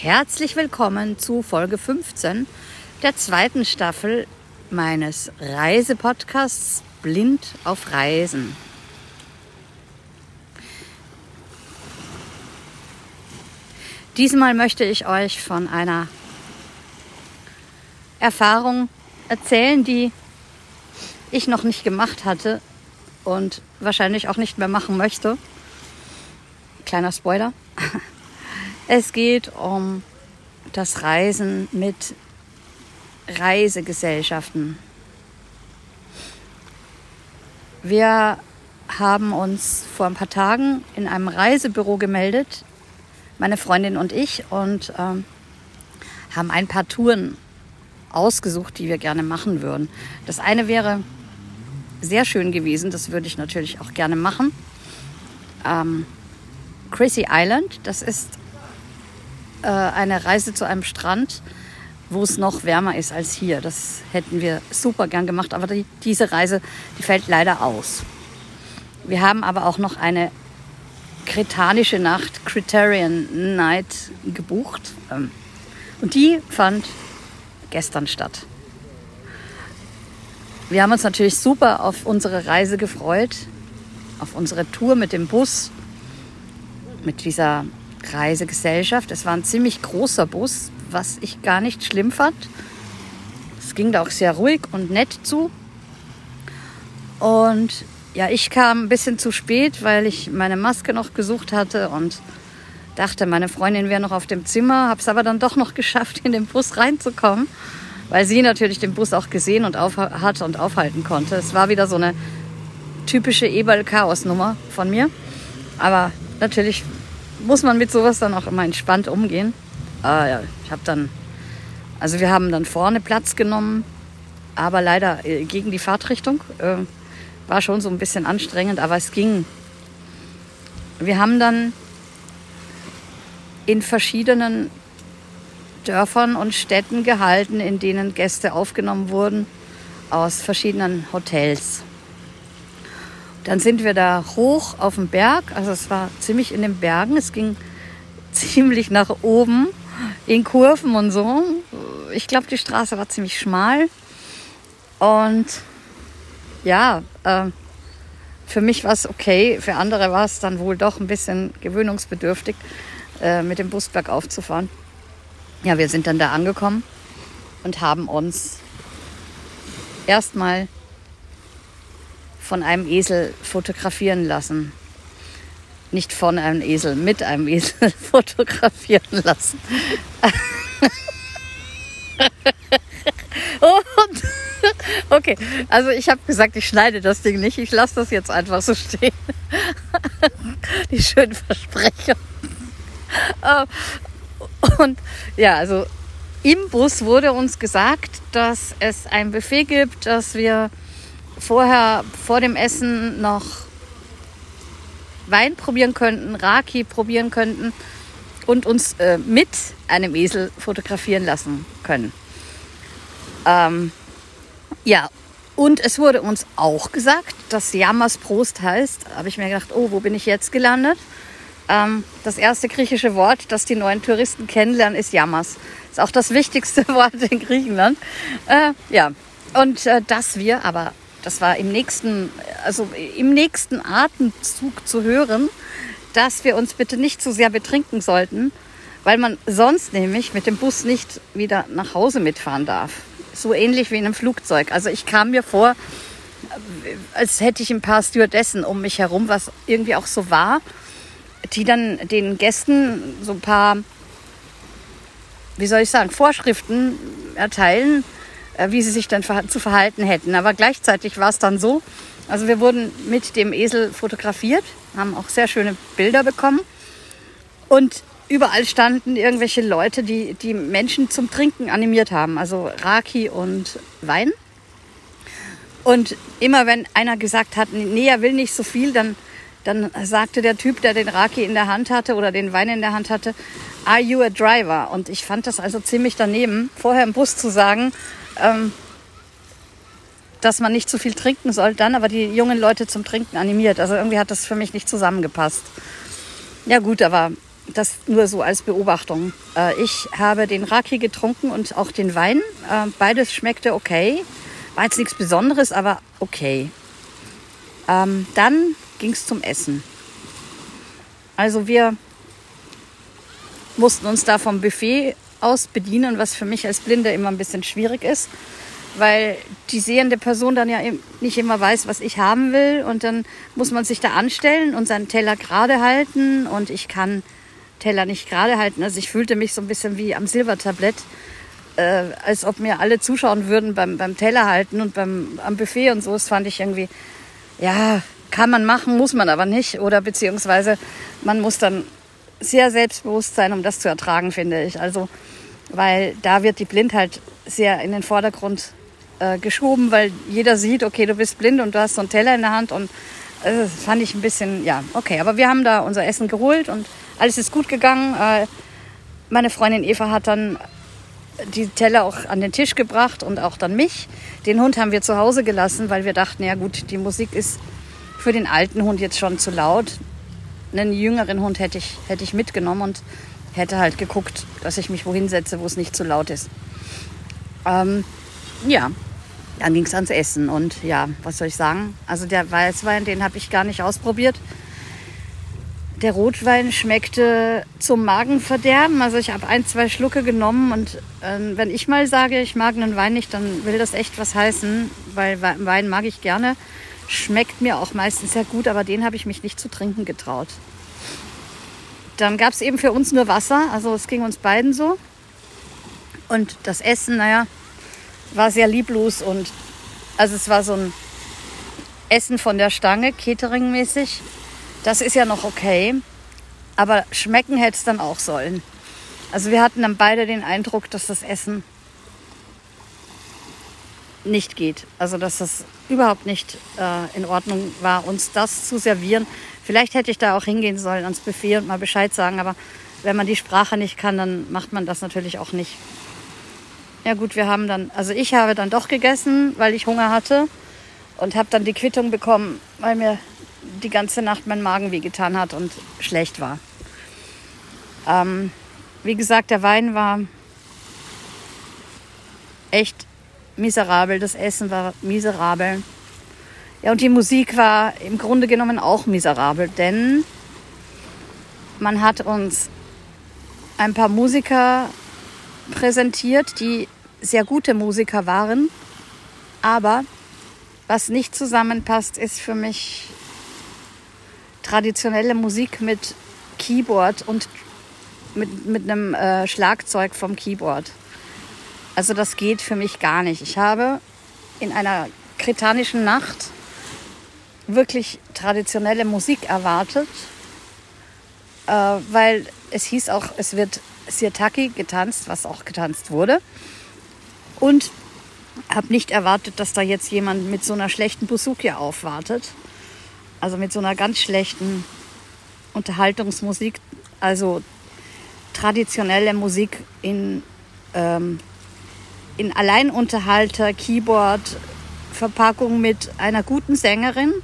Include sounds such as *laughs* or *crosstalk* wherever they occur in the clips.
Herzlich willkommen zu Folge 15 der zweiten Staffel meines Reisepodcasts Blind auf Reisen. Diesmal möchte ich euch von einer Erfahrung erzählen, die ich noch nicht gemacht hatte und wahrscheinlich auch nicht mehr machen möchte. Kleiner Spoiler. Es geht um das Reisen mit Reisegesellschaften. Wir haben uns vor ein paar Tagen in einem Reisebüro gemeldet, meine Freundin und ich, und ähm, haben ein paar Touren ausgesucht, die wir gerne machen würden. Das eine wäre sehr schön gewesen, das würde ich natürlich auch gerne machen. Ähm, Crazy Island, das ist äh, eine Reise zu einem Strand, wo es noch wärmer ist als hier. Das hätten wir super gern gemacht, aber die, diese Reise, die fällt leider aus. Wir haben aber auch noch eine kretanische Nacht, Criterion Night, gebucht. Ähm, und die fand gestern statt. Wir haben uns natürlich super auf unsere Reise gefreut, auf unsere Tour mit dem Bus, mit dieser Reisegesellschaft. Es war ein ziemlich großer Bus, was ich gar nicht schlimm fand. Es ging da auch sehr ruhig und nett zu. Und ja, ich kam ein bisschen zu spät, weil ich meine Maske noch gesucht hatte und dachte, meine Freundin wäre noch auf dem Zimmer, habe es aber dann doch noch *laughs* geschafft, in den Bus reinzukommen, weil sie natürlich den Bus auch gesehen und auf, hat und aufhalten konnte. Es war wieder so eine typische Eberl-Chaos-Nummer von mir. Aber natürlich muss man mit sowas dann auch immer entspannt umgehen. Ah, ja, ich habe dann, also wir haben dann vorne Platz genommen, aber leider äh, gegen die Fahrtrichtung. Äh, war schon so ein bisschen anstrengend, aber es ging. Wir haben dann in verschiedenen Dörfern und Städten gehalten, in denen Gäste aufgenommen wurden aus verschiedenen Hotels. Dann sind wir da hoch auf dem Berg. Also es war ziemlich in den Bergen. Es ging *laughs* ziemlich nach oben in Kurven und so. Ich glaube, die Straße war ziemlich schmal. Und ja, äh, für mich war es okay. Für andere war es dann wohl doch ein bisschen gewöhnungsbedürftig, äh, mit dem Bus bergauf zu fahren. Ja, wir sind dann da angekommen und haben uns erstmal von einem Esel fotografieren lassen. Nicht von einem Esel, mit einem Esel *laughs* fotografieren lassen. *laughs* Und, *laughs* okay, also ich habe gesagt, ich schneide das Ding nicht. Ich lasse das jetzt einfach so stehen. Die schönen Versprechungen. Und ja, also im Bus wurde uns gesagt, dass es ein Buffet gibt, dass wir vorher, vor dem Essen noch Wein probieren könnten, Raki probieren könnten und uns äh, mit einem Esel fotografieren lassen können. Ähm, ja, und es wurde uns auch gesagt, dass Yamas Prost heißt. Da habe ich mir gedacht, oh, wo bin ich jetzt gelandet? Ähm, das erste griechische Wort, das die neuen Touristen kennenlernen, ist Yamas. Ist auch das wichtigste *laughs* Wort in Griechenland. Äh, ja, und äh, dass wir aber das war im nächsten, also im nächsten Atemzug zu hören, dass wir uns bitte nicht zu sehr betrinken sollten, weil man sonst nämlich mit dem Bus nicht wieder nach Hause mitfahren darf. So ähnlich wie in einem Flugzeug. Also ich kam mir vor, als hätte ich ein paar Stewardessen um mich herum, was irgendwie auch so war, die dann den Gästen so ein paar, wie soll ich sagen, Vorschriften erteilen, wie sie sich dann zu verhalten hätten. Aber gleichzeitig war es dann so, also wir wurden mit dem Esel fotografiert, haben auch sehr schöne Bilder bekommen und überall standen irgendwelche Leute, die die Menschen zum Trinken animiert haben, also Raki und Wein. Und immer wenn einer gesagt hat, nee, er will nicht so viel, dann, dann sagte der Typ, der den Raki in der Hand hatte oder den Wein in der Hand hatte, are you a driver? Und ich fand das also ziemlich daneben, vorher im Bus zu sagen, ähm, dass man nicht zu viel trinken soll, dann aber die jungen Leute zum Trinken animiert. Also irgendwie hat das für mich nicht zusammengepasst. Ja gut, aber das nur so als Beobachtung. Äh, ich habe den Raki getrunken und auch den Wein. Äh, beides schmeckte okay. War jetzt nichts Besonderes, aber okay. Ähm, dann ging es zum Essen. Also wir mussten uns da vom Buffet aus bedienen, was für mich als Blinde immer ein bisschen schwierig ist, weil die sehende Person dann ja nicht immer weiß, was ich haben will und dann muss man sich da anstellen und seinen Teller gerade halten und ich kann Teller nicht gerade halten. Also ich fühlte mich so ein bisschen wie am Silbertablett, äh, als ob mir alle zuschauen würden beim, beim Teller halten und beim, am Buffet und so. Das fand ich irgendwie, ja, kann man machen, muss man aber nicht. Oder beziehungsweise man muss dann sehr selbstbewusst sein, um das zu ertragen, finde ich. Also, weil da wird die Blindheit sehr in den Vordergrund äh, geschoben, weil jeder sieht, okay, du bist blind und du hast so einen Teller in der Hand und äh, das fand ich ein bisschen, ja, okay. Aber wir haben da unser Essen geholt und alles ist gut gegangen. Äh, meine Freundin Eva hat dann die Teller auch an den Tisch gebracht und auch dann mich. Den Hund haben wir zu Hause gelassen, weil wir dachten, ja gut, die Musik ist für den alten Hund jetzt schon zu laut. Einen jüngeren Hund hätte ich, hätte ich mitgenommen und hätte halt geguckt, dass ich mich wohin setze, wo es nicht zu laut ist. Ähm, ja, dann ging es ans Essen und ja, was soll ich sagen? Also der Weißwein, den habe ich gar nicht ausprobiert. Der Rotwein schmeckte zum Magenverderben. Also ich habe ein, zwei Schlucke genommen und äh, wenn ich mal sage, ich mag einen Wein nicht, dann will das echt was heißen, weil Wein mag ich gerne. Schmeckt mir auch meistens sehr gut, aber den habe ich mich nicht zu trinken getraut. Dann gab es eben für uns nur Wasser, also es ging uns beiden so. Und das Essen, naja, war sehr lieblos und also es war so ein Essen von der Stange, Catering-mäßig. Das ist ja noch okay. Aber schmecken hätte es dann auch sollen. Also wir hatten dann beide den Eindruck, dass das Essen nicht geht. Also dass es überhaupt nicht äh, in Ordnung war, uns das zu servieren. Vielleicht hätte ich da auch hingehen sollen ans Buffet und mal Bescheid sagen, aber wenn man die Sprache nicht kann, dann macht man das natürlich auch nicht. Ja gut, wir haben dann, also ich habe dann doch gegessen, weil ich Hunger hatte und habe dann die Quittung bekommen, weil mir die ganze Nacht mein Magen wehgetan hat und schlecht war. Ähm, wie gesagt, der Wein war echt miserabel, das Essen war miserabel. Ja, und die Musik war im Grunde genommen auch miserabel, denn man hat uns ein paar Musiker präsentiert, die sehr gute Musiker waren. Aber was nicht zusammenpasst, ist für mich traditionelle Musik mit Keyboard und mit, mit einem äh, Schlagzeug vom Keyboard. Also das geht für mich gar nicht. Ich habe in einer kretanischen Nacht wirklich traditionelle Musik erwartet, äh, weil es hieß auch, es wird Sirtaki getanzt, was auch getanzt wurde. Und habe nicht erwartet, dass da jetzt jemand mit so einer schlechten Busuki aufwartet. Also mit so einer ganz schlechten Unterhaltungsmusik, also traditionelle Musik in, ähm, in Alleinunterhalter, Keyboard, Verpackung mit einer guten Sängerin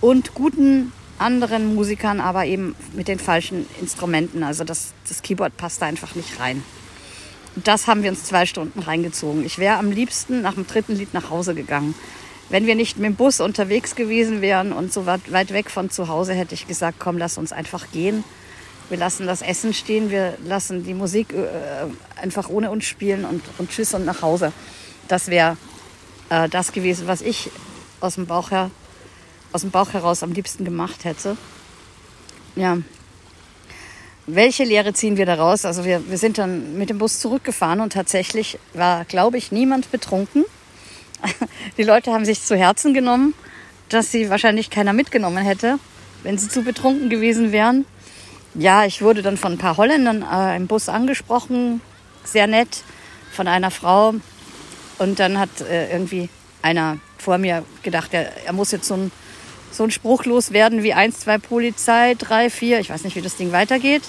und guten anderen Musikern, aber eben mit den falschen Instrumenten. Also das, das Keyboard passt da einfach nicht rein. Das haben wir uns zwei Stunden reingezogen. Ich wäre am liebsten nach dem dritten Lied nach Hause gegangen. Wenn wir nicht mit dem Bus unterwegs gewesen wären und so weit weg von zu Hause, hätte ich gesagt, komm, lass uns einfach gehen. Wir lassen das Essen stehen, wir lassen die Musik äh, einfach ohne uns spielen und, und tschüss und nach Hause. Das wäre äh, das gewesen, was ich aus dem Bauch her aus dem Bauch heraus am liebsten gemacht hätte. Ja. Welche Lehre ziehen wir daraus? Also wir, wir sind dann mit dem Bus zurückgefahren und tatsächlich war, glaube ich, niemand betrunken. *laughs* Die Leute haben sich zu Herzen genommen, dass sie wahrscheinlich keiner mitgenommen hätte, wenn sie zu betrunken gewesen wären. Ja, ich wurde dann von ein paar Holländern äh, im Bus angesprochen, sehr nett, von einer Frau. Und dann hat äh, irgendwie einer vor mir gedacht, er, er muss jetzt so ein so ein Spruch loswerden wie 1, 2 Polizei, 3, 4, ich weiß nicht, wie das Ding weitergeht.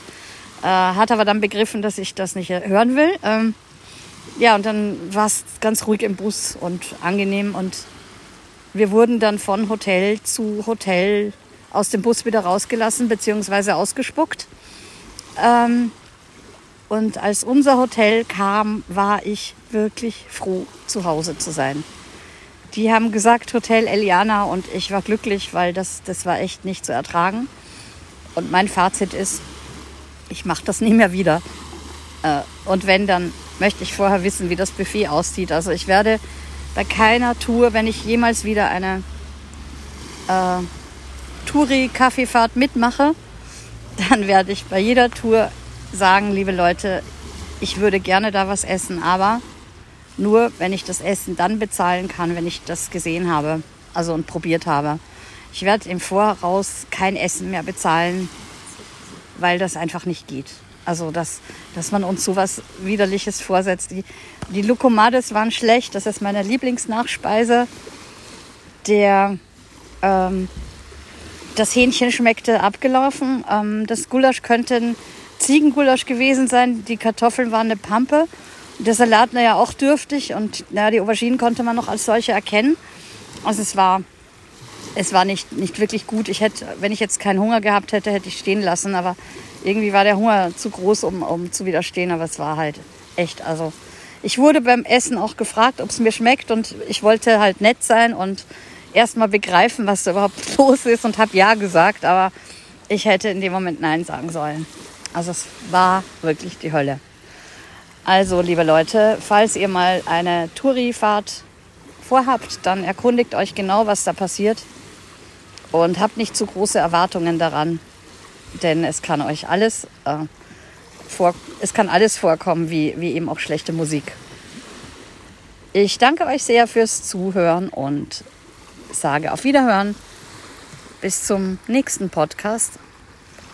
Äh, hat aber dann begriffen, dass ich das nicht hören will. Ähm, ja, und dann war es ganz ruhig im Bus und angenehm. Und wir wurden dann von Hotel zu Hotel aus dem Bus wieder rausgelassen bzw. ausgespuckt. Ähm, und als unser Hotel kam, war ich wirklich froh, zu Hause zu sein. Die haben gesagt Hotel Eliana und ich war glücklich, weil das, das war echt nicht zu ertragen. Und mein Fazit ist, ich mache das nie mehr wieder. Äh, und wenn, dann möchte ich vorher wissen, wie das Buffet aussieht. Also ich werde bei keiner Tour, wenn ich jemals wieder eine äh, Touri-Kaffeefahrt mitmache, dann werde ich bei jeder Tour sagen, liebe Leute, ich würde gerne da was essen, aber nur wenn ich das Essen dann bezahlen kann, wenn ich das gesehen habe, also und probiert habe. Ich werde im Voraus kein Essen mehr bezahlen, weil das einfach nicht geht. Also, dass, dass man uns sowas Widerliches vorsetzt. Die, die Lukomades waren schlecht, das ist meine Lieblingsnachspeise. Der, ähm, das Hähnchen schmeckte abgelaufen. Ähm, das Gulasch könnte ein Ziegengulasch gewesen sein. Die Kartoffeln waren eine Pampe. Der Salat, naja, auch dürftig. Und naja, die Auberginen konnte man noch als solche erkennen. Also es war, es war nicht, nicht wirklich gut. Ich hätte, wenn ich jetzt keinen Hunger gehabt hätte, hätte ich stehen lassen. Aber irgendwie war der Hunger zu groß, um, um zu widerstehen, aber es war halt echt. Also ich wurde beim Essen auch gefragt, ob es mir schmeckt und ich wollte halt nett sein und erstmal begreifen, was da überhaupt *laughs* los ist und habe ja gesagt, aber ich hätte in dem Moment nein sagen sollen. Also es war wirklich die Hölle. Also, liebe Leute, falls ihr mal eine Touri-Fahrt vorhabt, dann erkundigt euch genau, was da passiert und habt nicht zu große Erwartungen daran denn es kann euch alles, äh, vor, es kann alles vorkommen, wie, wie eben auch schlechte Musik. Ich danke euch sehr fürs Zuhören und sage auf Wiederhören. Bis zum nächsten Podcast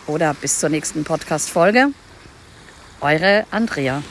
oder bis zur nächsten Podcast-Folge. Eure Andrea.